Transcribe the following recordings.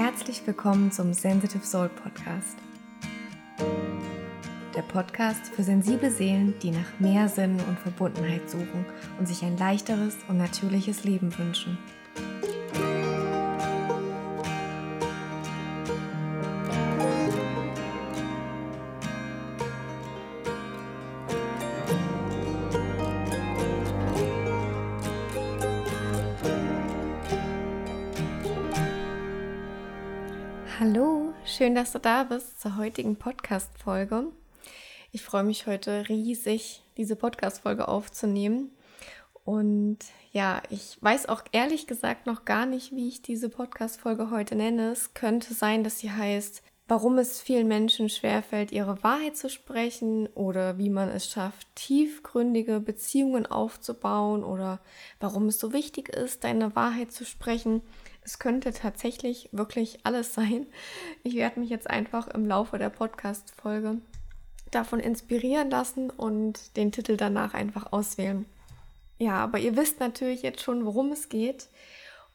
Herzlich willkommen zum Sensitive Soul Podcast. Der Podcast für sensible Seelen, die nach mehr Sinn und Verbundenheit suchen und sich ein leichteres und natürliches Leben wünschen. Schön, dass du da bist zur heutigen Podcast-Folge. Ich freue mich heute riesig, diese Podcast-Folge aufzunehmen. Und ja, ich weiß auch ehrlich gesagt noch gar nicht, wie ich diese Podcast-Folge heute nenne. Es könnte sein, dass sie heißt, warum es vielen Menschen schwerfällt, ihre Wahrheit zu sprechen oder wie man es schafft, tiefgründige Beziehungen aufzubauen oder warum es so wichtig ist, deine Wahrheit zu sprechen. Es könnte tatsächlich wirklich alles sein. Ich werde mich jetzt einfach im Laufe der Podcast-Folge davon inspirieren lassen und den Titel danach einfach auswählen. Ja, aber ihr wisst natürlich jetzt schon, worum es geht.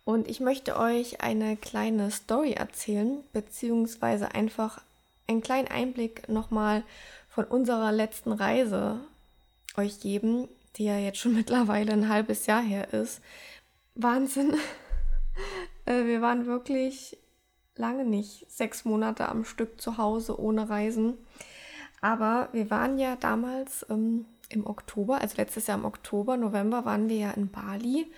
Und ich möchte euch eine kleine Story erzählen, beziehungsweise einfach einen kleinen Einblick nochmal von unserer letzten Reise euch geben, die ja jetzt schon mittlerweile ein halbes Jahr her ist. Wahnsinn. Äh, wir waren wirklich lange nicht sechs Monate am Stück zu Hause ohne Reisen. Aber wir waren ja damals ähm, im Oktober, also letztes Jahr im Oktober, November waren wir ja in Bali.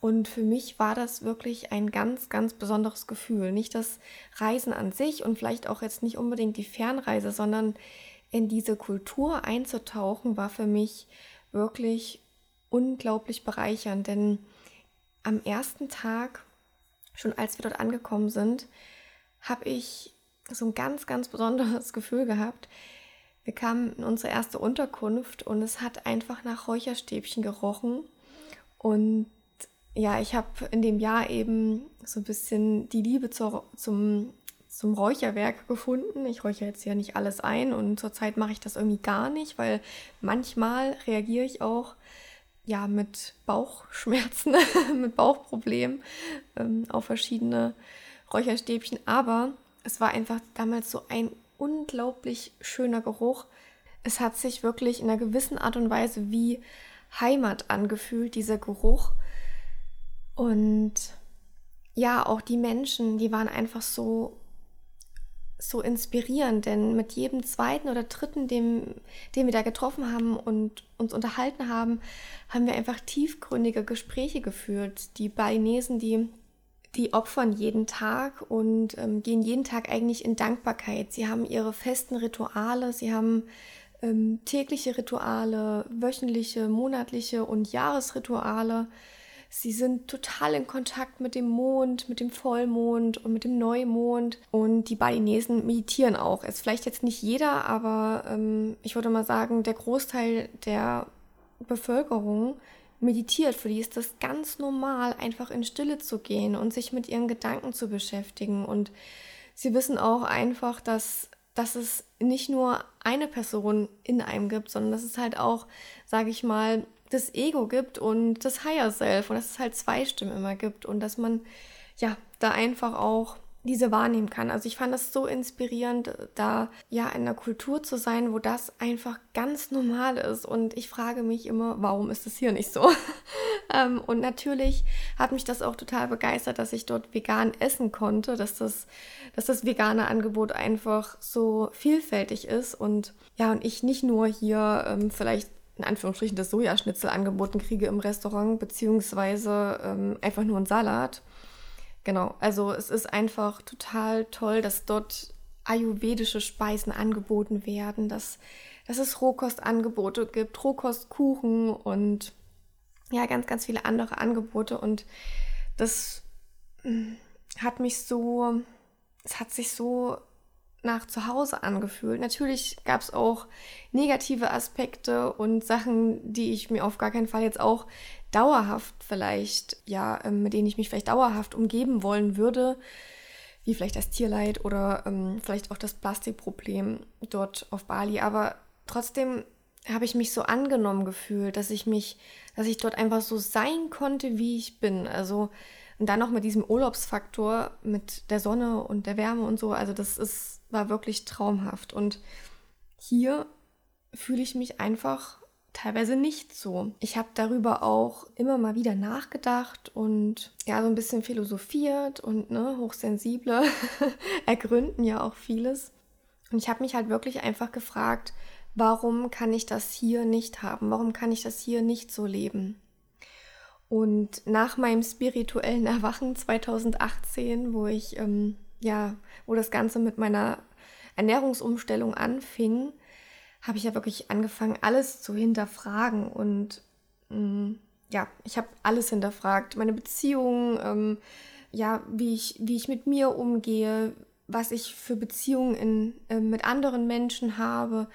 Und für mich war das wirklich ein ganz, ganz besonderes Gefühl. Nicht das Reisen an sich und vielleicht auch jetzt nicht unbedingt die Fernreise, sondern in diese Kultur einzutauchen, war für mich wirklich unglaublich bereichernd. Denn am ersten Tag schon als wir dort angekommen sind, habe ich so ein ganz, ganz besonderes Gefühl gehabt. Wir kamen in unsere erste Unterkunft und es hat einfach nach Räucherstäbchen gerochen. Und ja, ich habe in dem Jahr eben so ein bisschen die Liebe zur, zum, zum Räucherwerk gefunden. Ich räuchere jetzt ja nicht alles ein und zurzeit mache ich das irgendwie gar nicht, weil manchmal reagiere ich auch ja, mit Bauchschmerzen, mit Bauchproblemen ähm, auf verschiedene Räucherstäbchen. Aber es war einfach damals so ein unglaublich schöner Geruch. Es hat sich wirklich in einer gewissen Art und Weise wie Heimat angefühlt, dieser Geruch. Und ja, auch die Menschen, die waren einfach so so inspirierend, denn mit jedem zweiten oder dritten, dem, den wir da getroffen haben und uns unterhalten haben, haben wir einfach tiefgründige Gespräche geführt. Die Balinesen, die, die opfern jeden Tag und ähm, gehen jeden Tag eigentlich in Dankbarkeit. Sie haben ihre festen Rituale, sie haben ähm, tägliche Rituale, wöchentliche, monatliche und Jahresrituale. Sie sind total in Kontakt mit dem Mond, mit dem Vollmond und mit dem Neumond. Und die Balinesen meditieren auch. Ist vielleicht jetzt nicht jeder, aber ähm, ich würde mal sagen, der Großteil der Bevölkerung meditiert. Für die ist das ganz normal, einfach in Stille zu gehen und sich mit ihren Gedanken zu beschäftigen. Und sie wissen auch einfach, dass, dass es nicht nur eine Person in einem gibt, sondern dass es halt auch, sage ich mal, das Ego gibt und das Higher Self und dass es halt zwei Stimmen immer gibt und dass man ja da einfach auch diese wahrnehmen kann. Also ich fand das so inspirierend, da ja in einer Kultur zu sein, wo das einfach ganz normal ist. Und ich frage mich immer, warum ist das hier nicht so? ähm, und natürlich hat mich das auch total begeistert, dass ich dort vegan essen konnte, dass das, dass das vegane Angebot einfach so vielfältig ist und ja, und ich nicht nur hier ähm, vielleicht in Anführungsstrichen das Sojaschnitzel angeboten kriege im Restaurant, beziehungsweise ähm, einfach nur ein Salat. Genau, also es ist einfach total toll, dass dort ayurvedische Speisen angeboten werden, dass, dass es Rohkostangebote gibt, Rohkostkuchen und ja, ganz, ganz viele andere Angebote. Und das hm, hat mich so, es hat sich so nach zu Hause angefühlt. Natürlich gab es auch negative Aspekte und Sachen, die ich mir auf gar keinen Fall jetzt auch dauerhaft vielleicht, ja, ähm, mit denen ich mich vielleicht dauerhaft umgeben wollen würde, wie vielleicht das Tierleid oder ähm, vielleicht auch das Plastikproblem dort auf Bali. Aber trotzdem habe ich mich so angenommen gefühlt, dass ich mich, dass ich dort einfach so sein konnte, wie ich bin. Also Und dann noch mit diesem Urlaubsfaktor, mit der Sonne und der Wärme und so. Also das ist, war wirklich traumhaft. Und hier fühle ich mich einfach teilweise nicht so. Ich habe darüber auch immer mal wieder nachgedacht und ja, so ein bisschen philosophiert und ne, hochsensible ergründen ja auch vieles. Und ich habe mich halt wirklich einfach gefragt, warum kann ich das hier nicht haben? Warum kann ich das hier nicht so leben? Und nach meinem spirituellen Erwachen 2018, wo ich, ähm, ja, wo das Ganze mit meiner Ernährungsumstellung anfing, habe ich ja wirklich angefangen, alles zu hinterfragen. Und mh, mm, ja, ich habe alles hinterfragt. Meine Beziehungen, ähm, ja, wie ich, wie ich mit mir umgehe, was ich für Beziehungen in, äh, mit anderen Menschen habe,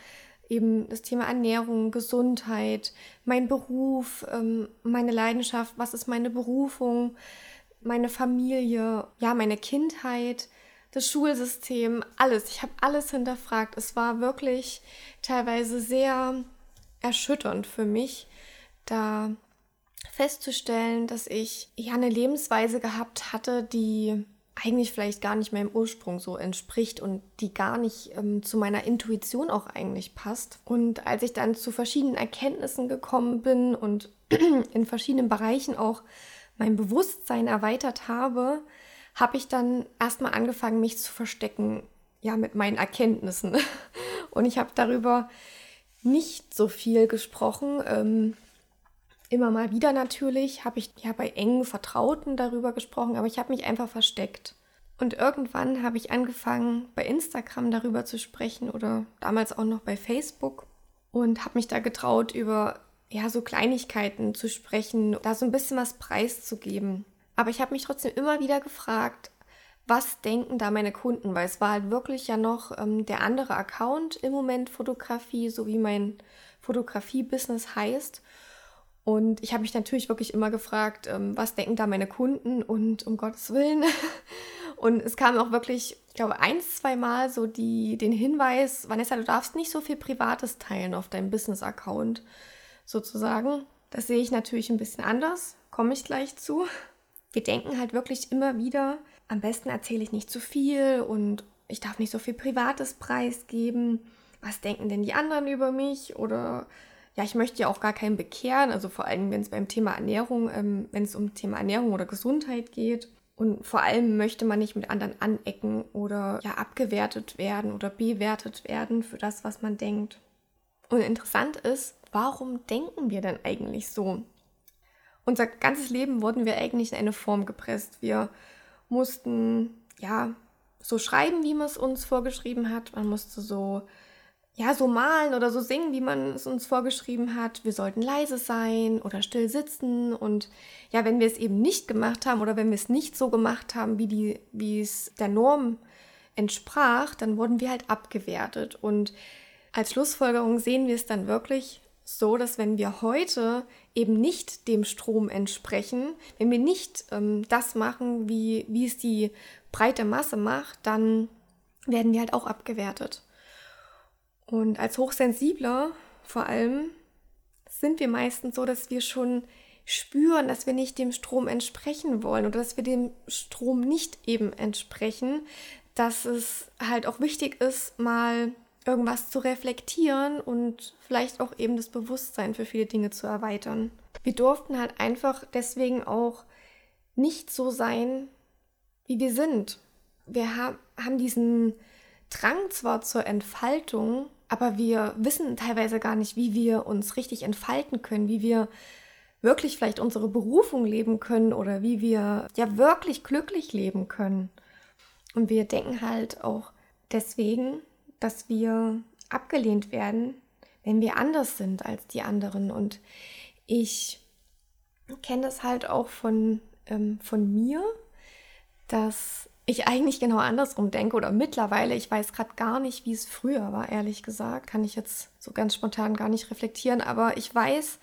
eben das Thema Ernährung, Gesundheit, mein Beruf, ähm, meine Leidenschaft, was ist meine Berufung, meine Familie, ja, meine Kindheit, das Schulsystem, alles. Ich habe alles hinterfragt. Es war wirklich teilweise sehr erschütternd für mich, da festzustellen, dass ich ja eine Lebensweise gehabt hatte, die eigentlich vielleicht gar nicht meinem Ursprung so entspricht und die gar nicht ähm, zu meiner Intuition auch eigentlich passt. Und als ich dann zu verschiedenen Erkenntnissen gekommen bin und in verschiedenen Bereichen auch mein Bewusstsein erweitert habe, habe ich dann erstmal angefangen, mich zu verstecken, ja, mit meinen Erkenntnissen. Und ich habe darüber nicht so viel gesprochen. Ähm, Immer mal wieder natürlich habe ich ja bei engen Vertrauten darüber gesprochen, aber ich habe mich einfach versteckt. Und irgendwann habe ich angefangen, bei Instagram darüber zu sprechen oder damals auch noch bei Facebook und habe mich da getraut, über ja so Kleinigkeiten zu sprechen, da so ein bisschen was preiszugeben. Aber ich habe mich trotzdem immer wieder gefragt, was denken da meine Kunden? Weil es war halt wirklich ja noch ähm, der andere Account im Moment Fotografie, so wie mein Fotografie-Business heißt. Und ich habe mich natürlich wirklich immer gefragt, ähm, was denken da meine Kunden und um Gottes Willen. Und es kam auch wirklich, ich glaube, ein, zwei Mal so die, den Hinweis, Vanessa, du darfst nicht so viel Privates teilen auf deinem Business-Account sozusagen. Das sehe ich natürlich ein bisschen anders, komme ich gleich zu. Wir denken halt wirklich immer wieder, am besten erzähle ich nicht zu viel und ich darf nicht so viel Privates preisgeben. Was denken denn die anderen über mich? Oder ja, ich möchte ja auch gar keinen bekehren, also vor allem, wenn es beim Thema Ernährung, ähm, wenn es um Thema Ernährung oder Gesundheit geht. Und vor allem möchte man nicht mit anderen anecken oder ja abgewertet werden oder bewertet werden für das, was man denkt. Und interessant ist, warum denken wir denn eigentlich so? Unser ganzes Leben wurden wir eigentlich in eine Form gepresst. Wir mussten ja so schreiben, wie man es uns vorgeschrieben hat. Man musste so ja, so malen oder so singen, wie man es uns vorgeschrieben hat. Wir sollten leise sein oder still sitzen. Und ja, wenn wir es eben nicht gemacht haben oder wenn wir es nicht so gemacht haben, wie, die, wie es der Norm entsprach, dann wurden wir halt abgewertet. Und als Schlussfolgerung sehen wir es dann wirklich so, dass wenn wir heute eben nicht dem Strom entsprechen, wenn wir nicht ähm, das machen, wie, wie es die breite Masse macht, dann werden wir halt auch abgewertet. Und als Hochsensibler vor allem sind wir meistens so, dass wir schon spüren, dass wir nicht dem Strom entsprechen wollen oder dass wir dem Strom nicht eben entsprechen, dass es halt auch wichtig ist, mal irgendwas zu reflektieren und vielleicht auch eben das Bewusstsein für viele Dinge zu erweitern. Wir durften halt einfach deswegen auch nicht so sein, wie wir sind. Wir haben diesen Drang zwar zur Entfaltung, aber wir wissen teilweise gar nicht, wie wir uns richtig entfalten können, wie wir wirklich vielleicht unsere Berufung leben können oder wie wir ja wirklich glücklich leben können. Und wir denken halt auch deswegen, dass wir abgelehnt werden, wenn wir anders sind als die anderen. Und ich kenne das halt auch von, ähm, von mir, dass ich eigentlich genau andersrum denke oder mittlerweile, ich weiß gerade gar nicht, wie es früher war, ehrlich gesagt, kann ich jetzt so ganz spontan gar nicht reflektieren, aber ich weiß,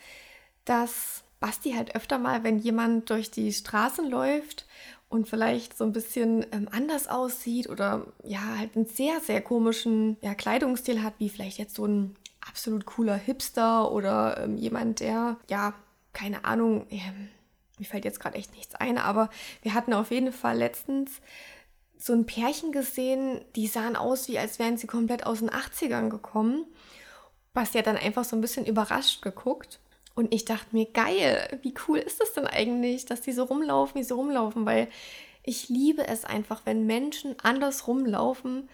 dass Basti halt öfter mal, wenn jemand durch die Straßen läuft und vielleicht so ein bisschen ähm, anders aussieht oder ja, halt einen sehr, sehr komischen ja, Kleidungsstil hat, wie vielleicht jetzt so ein absolut cooler Hipster oder ähm, jemand, der ja, keine Ahnung, ähm, mir fällt jetzt gerade echt nichts ein, aber wir hatten auf jeden Fall letztens so ein Pärchen gesehen, die sahen aus, wie als wären sie komplett aus den 80ern gekommen. Was ja dann einfach so ein bisschen überrascht geguckt. Und ich dachte mir, geil, wie cool ist das denn eigentlich, dass die so rumlaufen, wie sie rumlaufen, weil ich liebe es einfach, wenn Menschen anders rumlaufen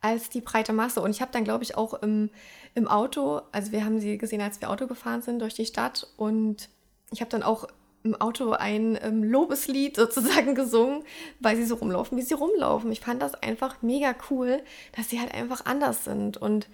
als die breite Masse. Und ich habe dann, glaube ich, auch im, im Auto, also wir haben sie gesehen, als wir Auto gefahren sind durch die Stadt und ich habe dann auch im Auto ein ähm, Lobeslied sozusagen gesungen, weil sie so rumlaufen, wie sie rumlaufen. Ich fand das einfach mega cool, dass sie halt einfach anders sind. Und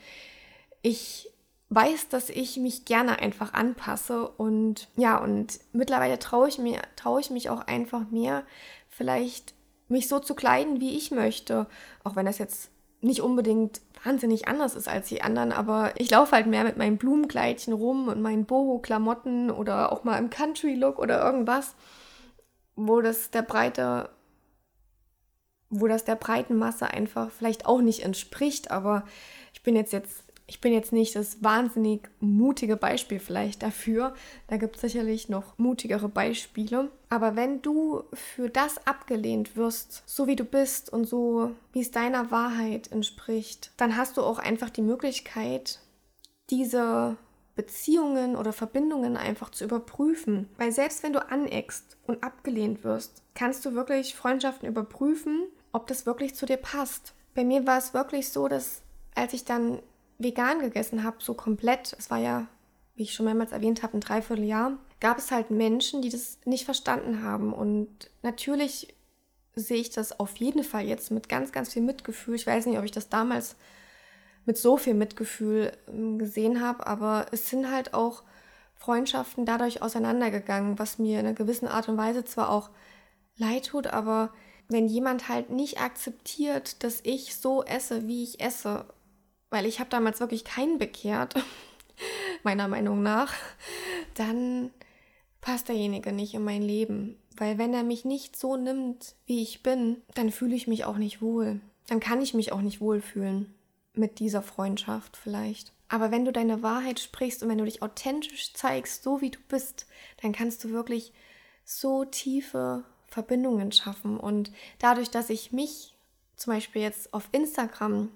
ich weiß, dass ich mich gerne einfach anpasse. Und ja, und mittlerweile traue ich mir, traue ich mich auch einfach mehr, vielleicht mich so zu kleiden, wie ich möchte. Auch wenn das jetzt nicht unbedingt wahnsinnig anders ist als die anderen, aber ich laufe halt mehr mit meinem Blumenkleidchen rum und meinen Boho-Klamotten oder auch mal im Country-Look oder irgendwas, wo das der breite, wo das der breiten Masse einfach vielleicht auch nicht entspricht, aber ich bin jetzt jetzt ich bin jetzt nicht das wahnsinnig mutige Beispiel vielleicht dafür. Da gibt es sicherlich noch mutigere Beispiele. Aber wenn du für das abgelehnt wirst, so wie du bist und so wie es deiner Wahrheit entspricht, dann hast du auch einfach die Möglichkeit, diese Beziehungen oder Verbindungen einfach zu überprüfen. Weil selbst wenn du aneckst und abgelehnt wirst, kannst du wirklich Freundschaften überprüfen, ob das wirklich zu dir passt. Bei mir war es wirklich so, dass als ich dann vegan gegessen habe, so komplett, es war ja, wie ich schon mehrmals erwähnt habe, ein Dreivierteljahr, gab es halt Menschen, die das nicht verstanden haben. Und natürlich sehe ich das auf jeden Fall jetzt mit ganz, ganz viel Mitgefühl. Ich weiß nicht, ob ich das damals mit so viel Mitgefühl ähm, gesehen habe, aber es sind halt auch Freundschaften dadurch auseinandergegangen, was mir in einer gewissen Art und Weise zwar auch leid tut, aber wenn jemand halt nicht akzeptiert, dass ich so esse, wie ich esse, weil ich habe damals wirklich keinen bekehrt, meiner Meinung nach, dann passt derjenige nicht in mein Leben. Weil wenn er mich nicht so nimmt, wie ich bin, dann fühle ich mich auch nicht wohl. Dann kann ich mich auch nicht wohlfühlen mit dieser Freundschaft vielleicht. Aber wenn du deine Wahrheit sprichst und wenn du dich authentisch zeigst, so wie du bist, dann kannst du wirklich so tiefe Verbindungen schaffen. Und dadurch, dass ich mich zum Beispiel jetzt auf Instagram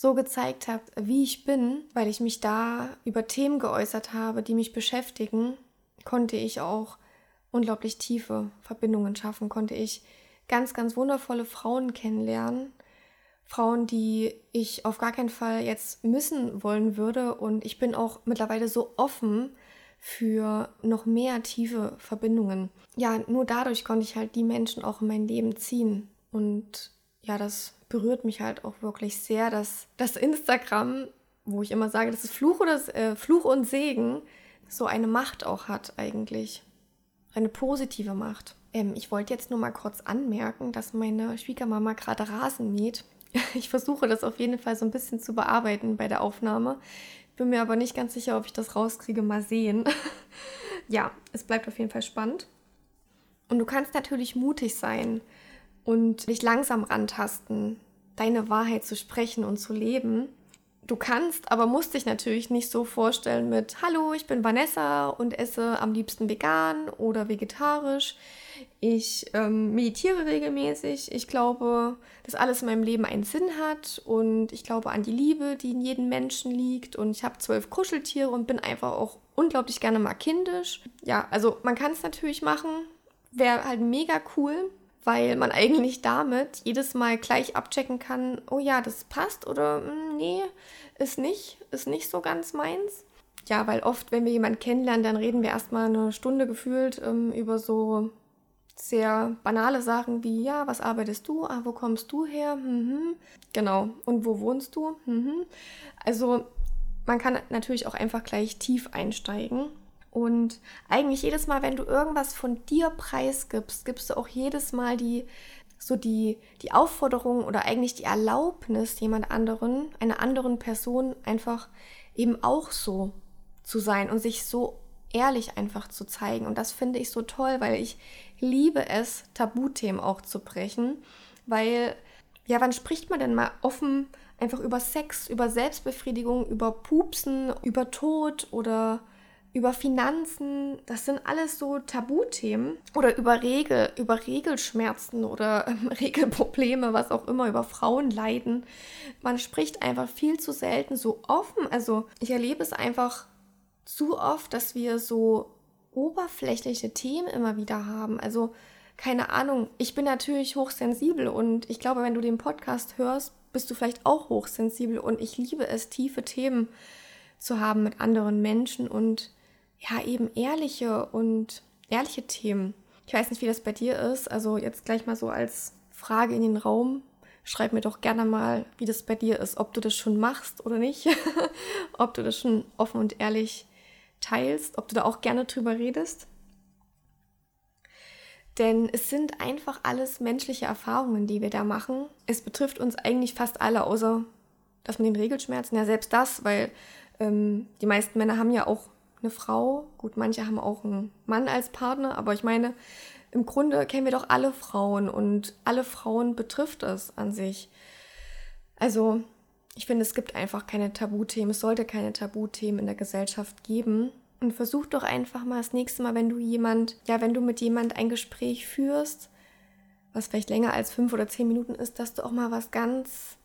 so gezeigt habe, wie ich bin, weil ich mich da über Themen geäußert habe, die mich beschäftigen, konnte ich auch unglaublich tiefe Verbindungen schaffen, konnte ich ganz, ganz wundervolle Frauen kennenlernen. Frauen, die ich auf gar keinen Fall jetzt missen wollen würde. Und ich bin auch mittlerweile so offen für noch mehr tiefe Verbindungen. Ja, nur dadurch konnte ich halt die Menschen auch in mein Leben ziehen. Und ja, das berührt mich halt auch wirklich sehr, dass das Instagram, wo ich immer sage, das ist Fluch oder äh, Fluch und Segen, so eine Macht auch hat eigentlich. Eine positive Macht. Ähm, ich wollte jetzt nur mal kurz anmerken, dass meine Schwiegermama gerade Rasen mäht. Ich versuche das auf jeden Fall so ein bisschen zu bearbeiten bei der Aufnahme. Bin mir aber nicht ganz sicher, ob ich das rauskriege. Mal sehen. ja, es bleibt auf jeden Fall spannend. Und du kannst natürlich mutig sein und dich langsam rantasten, deine Wahrheit zu sprechen und zu leben. Du kannst, aber musst dich natürlich nicht so vorstellen mit Hallo, ich bin Vanessa und esse am liebsten vegan oder vegetarisch. Ich ähm, meditiere regelmäßig. Ich glaube, dass alles in meinem Leben einen Sinn hat und ich glaube an die Liebe, die in jedem Menschen liegt. Und ich habe zwölf Kuscheltiere und bin einfach auch unglaublich gerne mal kindisch. Ja, also man kann es natürlich machen. Wäre halt mega cool weil man eigentlich damit jedes Mal gleich abchecken kann, oh ja, das passt oder hm, nee, ist nicht, ist nicht so ganz meins. Ja, weil oft, wenn wir jemanden kennenlernen, dann reden wir erstmal eine Stunde gefühlt ähm, über so sehr banale Sachen wie, ja, was arbeitest du? Ah, wo kommst du her? Mhm. Genau. Und wo wohnst du? Mhm. Also man kann natürlich auch einfach gleich tief einsteigen und eigentlich jedes Mal, wenn du irgendwas von dir preisgibst, gibst du auch jedes Mal die so die, die Aufforderung oder eigentlich die Erlaubnis, jemand anderen, einer anderen Person einfach eben auch so zu sein und sich so ehrlich einfach zu zeigen. Und das finde ich so toll, weil ich liebe es, Tabuthemen auch zu brechen. Weil, ja, wann spricht man denn mal offen einfach über Sex, über Selbstbefriedigung, über Pupsen, über Tod oder über Finanzen, das sind alles so Tabuthemen oder über Regel, über Regelschmerzen oder ähm, Regelprobleme, was auch immer, über Frauenleiden. Man spricht einfach viel zu selten so offen. Also ich erlebe es einfach zu oft, dass wir so oberflächliche Themen immer wieder haben. Also keine Ahnung, ich bin natürlich hochsensibel und ich glaube, wenn du den Podcast hörst, bist du vielleicht auch hochsensibel und ich liebe es, tiefe Themen zu haben mit anderen Menschen und ja, eben ehrliche und ehrliche Themen. Ich weiß nicht, wie das bei dir ist. Also jetzt gleich mal so als Frage in den Raum. Schreib mir doch gerne mal, wie das bei dir ist, ob du das schon machst oder nicht. ob du das schon offen und ehrlich teilst, ob du da auch gerne drüber redest. Denn es sind einfach alles menschliche Erfahrungen, die wir da machen. Es betrifft uns eigentlich fast alle, außer das mit den Regelschmerzen. Ja, selbst das, weil ähm, die meisten Männer haben ja auch eine Frau. Gut, manche haben auch einen Mann als Partner, aber ich meine, im Grunde kennen wir doch alle Frauen und alle Frauen betrifft es an sich. Also, ich finde, es gibt einfach keine Tabuthemen. Es sollte keine Tabuthemen in der Gesellschaft geben. Und versuch doch einfach mal das nächste Mal, wenn du jemand, ja, wenn du mit jemand ein Gespräch führst, was vielleicht länger als fünf oder zehn Minuten ist, dass du auch mal was ganz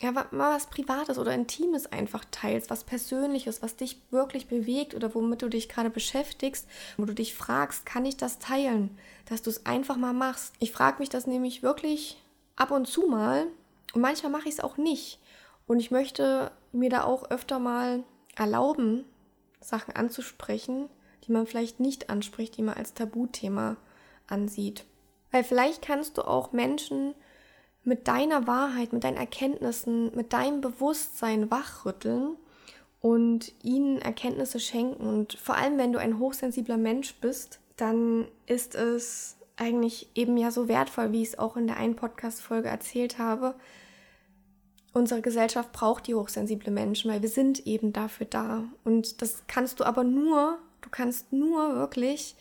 ja, mal was Privates oder Intimes einfach teilst, was Persönliches, was dich wirklich bewegt oder womit du dich gerade beschäftigst, wo du dich fragst, kann ich das teilen, dass du es einfach mal machst. Ich frage mich das nämlich wirklich ab und zu mal und manchmal mache ich es auch nicht. Und ich möchte mir da auch öfter mal erlauben, Sachen anzusprechen, die man vielleicht nicht anspricht, die man als Tabuthema ansieht. Weil vielleicht kannst du auch Menschen mit deiner Wahrheit, mit deinen Erkenntnissen, mit deinem Bewusstsein wachrütteln und ihnen Erkenntnisse schenken. Und vor allem, wenn du ein hochsensibler Mensch bist, dann ist es eigentlich eben ja so wertvoll, wie ich es auch in der einen Podcast-Folge erzählt habe. Unsere Gesellschaft braucht die hochsensible Menschen, weil wir sind eben dafür da. Und das kannst du aber nur, du kannst nur wirklich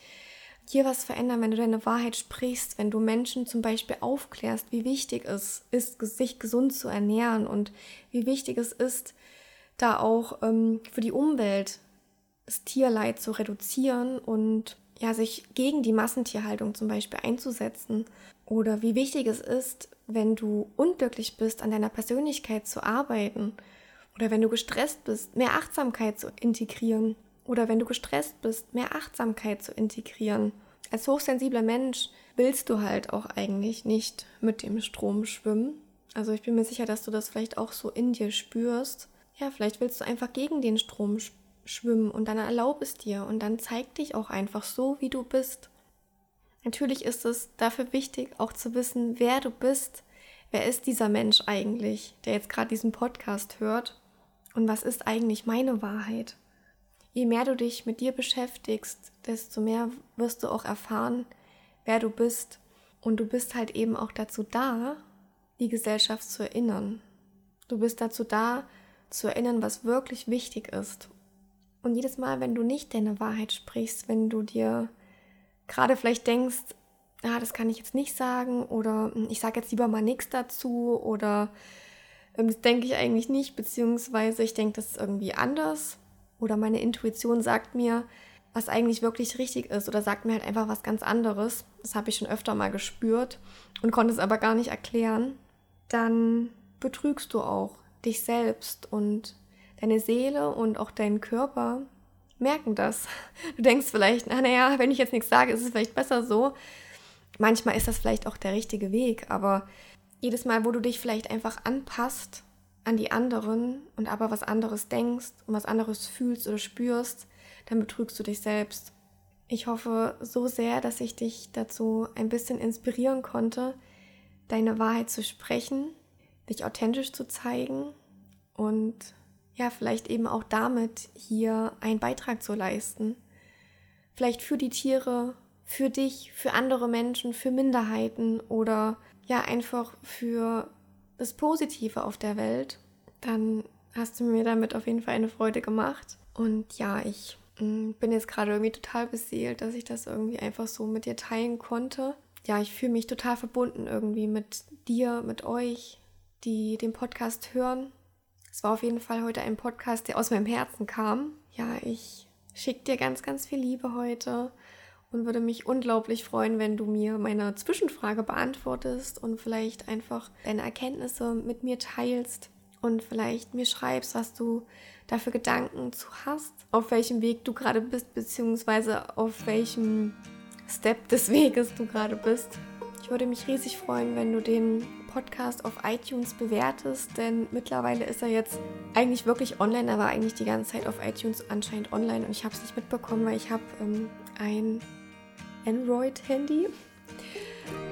hier was verändern, wenn du deine Wahrheit sprichst, wenn du Menschen zum Beispiel aufklärst, wie wichtig es ist, sich gesund zu ernähren und wie wichtig es ist, da auch ähm, für die Umwelt das Tierleid zu reduzieren und ja, sich gegen die Massentierhaltung zum Beispiel einzusetzen. Oder wie wichtig es ist, wenn du unglücklich bist, an deiner Persönlichkeit zu arbeiten. Oder wenn du gestresst bist, mehr Achtsamkeit zu integrieren oder wenn du gestresst bist, mehr Achtsamkeit zu integrieren. Als hochsensibler Mensch willst du halt auch eigentlich nicht mit dem Strom schwimmen. Also ich bin mir sicher, dass du das vielleicht auch so in dir spürst. Ja, vielleicht willst du einfach gegen den Strom schwimmen und dann erlaub es dir und dann zeig dich auch einfach so, wie du bist. Natürlich ist es dafür wichtig, auch zu wissen, wer du bist. Wer ist dieser Mensch eigentlich, der jetzt gerade diesen Podcast hört? Und was ist eigentlich meine Wahrheit? Je mehr du dich mit dir beschäftigst, desto mehr wirst du auch erfahren, wer du bist. Und du bist halt eben auch dazu da, die Gesellschaft zu erinnern. Du bist dazu da, zu erinnern, was wirklich wichtig ist. Und jedes Mal, wenn du nicht deine Wahrheit sprichst, wenn du dir gerade vielleicht denkst, ah, das kann ich jetzt nicht sagen oder hm, ich sage jetzt lieber mal nichts dazu oder ähm, das denke ich eigentlich nicht, beziehungsweise ich denke das ist irgendwie anders, oder meine Intuition sagt mir, was eigentlich wirklich richtig ist oder sagt mir halt einfach was ganz anderes. Das habe ich schon öfter mal gespürt und konnte es aber gar nicht erklären. Dann betrügst du auch dich selbst und deine Seele und auch dein Körper merken das. Du denkst vielleicht, naja, wenn ich jetzt nichts sage, ist es vielleicht besser so. Manchmal ist das vielleicht auch der richtige Weg, aber jedes Mal, wo du dich vielleicht einfach anpasst an die anderen und aber was anderes denkst und was anderes fühlst oder spürst, dann betrügst du dich selbst. Ich hoffe so sehr, dass ich dich dazu ein bisschen inspirieren konnte, deine Wahrheit zu sprechen, dich authentisch zu zeigen und ja, vielleicht eben auch damit hier einen Beitrag zu leisten. Vielleicht für die Tiere, für dich, für andere Menschen, für Minderheiten oder ja, einfach für das Positive auf der Welt, dann hast du mir damit auf jeden Fall eine Freude gemacht. Und ja, ich mm, bin jetzt gerade irgendwie total beseelt, dass ich das irgendwie einfach so mit dir teilen konnte. Ja, ich fühle mich total verbunden irgendwie mit dir, mit euch, die den Podcast hören. Es war auf jeden Fall heute ein Podcast, der aus meinem Herzen kam. Ja, ich schicke dir ganz, ganz viel Liebe heute und würde mich unglaublich freuen, wenn du mir meine Zwischenfrage beantwortest und vielleicht einfach deine Erkenntnisse mit mir teilst und vielleicht mir schreibst, was du dafür Gedanken zu hast, auf welchem Weg du gerade bist, beziehungsweise auf welchem Step des Weges du gerade bist. Ich würde mich riesig freuen, wenn du den Podcast auf iTunes bewertest, denn mittlerweile ist er jetzt eigentlich wirklich online. Er war eigentlich die ganze Zeit auf iTunes anscheinend online und ich habe es nicht mitbekommen, weil ich habe ähm, ein Android-Handy.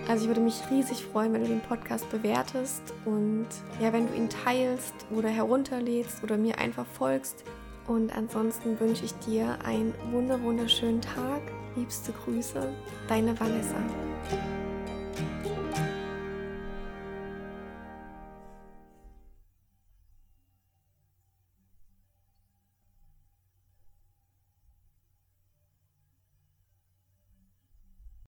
Also ich würde mich riesig freuen, wenn du den Podcast bewertest und ja, wenn du ihn teilst oder herunterlädst oder mir einfach folgst. Und ansonsten wünsche ich dir einen wunderschönen Tag. Liebste Grüße, deine Vanessa.